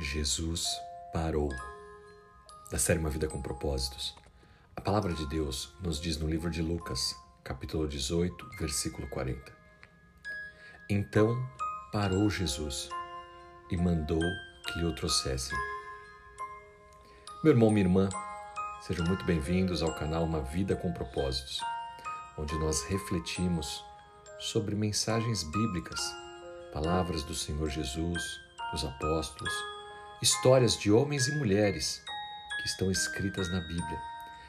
Jesus parou. Da série Uma Vida com Propósitos, a palavra de Deus nos diz no livro de Lucas, capítulo 18, versículo 40. Então parou Jesus e mandou que o trouxessem. Meu irmão, minha irmã, sejam muito bem-vindos ao canal Uma Vida com Propósitos, onde nós refletimos sobre mensagens bíblicas, palavras do Senhor Jesus, dos apóstolos histórias de homens e mulheres que estão escritas na Bíblia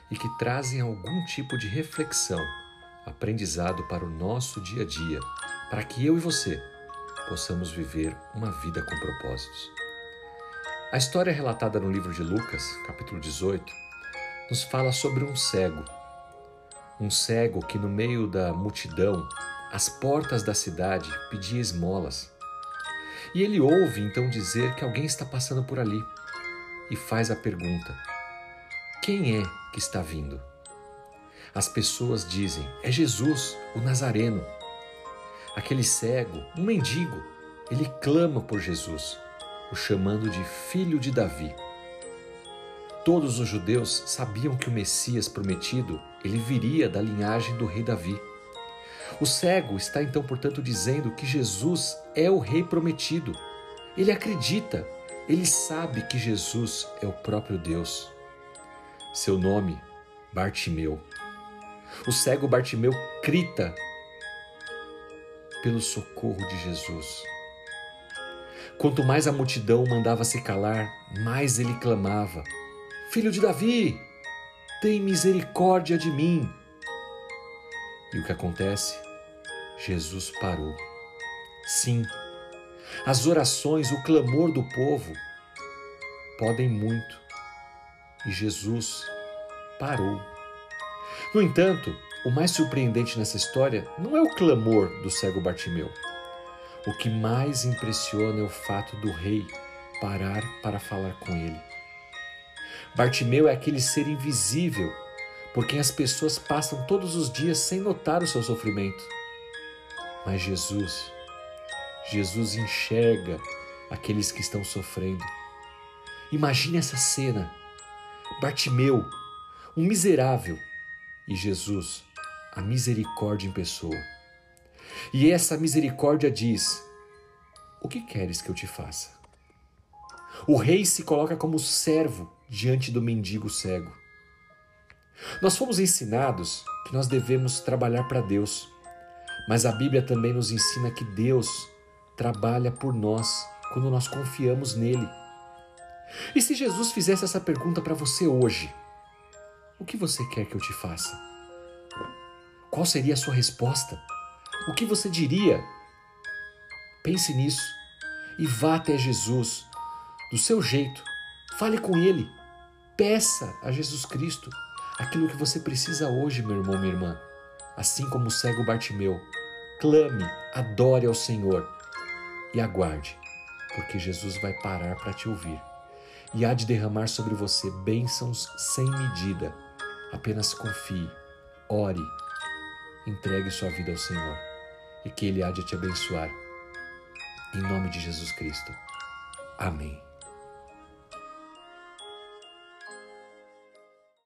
e que trazem algum tipo de reflexão, aprendizado para o nosso dia a dia, para que eu e você possamos viver uma vida com propósitos. A história relatada no livro de Lucas, capítulo 18, nos fala sobre um cego. Um cego que, no meio da multidão, às portas da cidade, pedia esmolas e ele ouve então dizer que alguém está passando por ali e faz a pergunta: Quem é que está vindo? As pessoas dizem: É Jesus, o Nazareno. Aquele cego, um mendigo, ele clama por Jesus, o chamando de filho de Davi. Todos os judeus sabiam que o Messias prometido, ele viria da linhagem do rei Davi. O cego está então, portanto, dizendo que Jesus é o Rei prometido. Ele acredita, ele sabe que Jesus é o próprio Deus. Seu nome, Bartimeu. O cego Bartimeu grita pelo socorro de Jesus. Quanto mais a multidão mandava se calar, mais ele clamava: Filho de Davi, tem misericórdia de mim. E o que acontece? Jesus parou. Sim, as orações, o clamor do povo podem muito. E Jesus parou. No entanto, o mais surpreendente nessa história não é o clamor do cego Bartimeu. O que mais impressiona é o fato do rei parar para falar com ele. Bartimeu é aquele ser invisível por quem as pessoas passam todos os dias sem notar o seu sofrimento. Mas Jesus, Jesus enxerga aqueles que estão sofrendo. Imagine essa cena: Bartimeu, um miserável, e Jesus, a misericórdia em pessoa. E essa misericórdia diz: O que queres que eu te faça? O rei se coloca como servo diante do mendigo cego. Nós fomos ensinados que nós devemos trabalhar para Deus, mas a Bíblia também nos ensina que Deus trabalha por nós quando nós confiamos nele. E se Jesus fizesse essa pergunta para você hoje, o que você quer que eu te faça? Qual seria a sua resposta? O que você diria? Pense nisso e vá até Jesus do seu jeito. Fale com ele. Peça a Jesus Cristo aquilo que você precisa hoje, meu irmão, minha irmã. Assim como o cego Bartimeu, clame, adore ao Senhor e aguarde, porque Jesus vai parar para te ouvir e há de derramar sobre você bênçãos sem medida. Apenas confie, ore, entregue sua vida ao Senhor e que Ele há de te abençoar. Em nome de Jesus Cristo. Amém.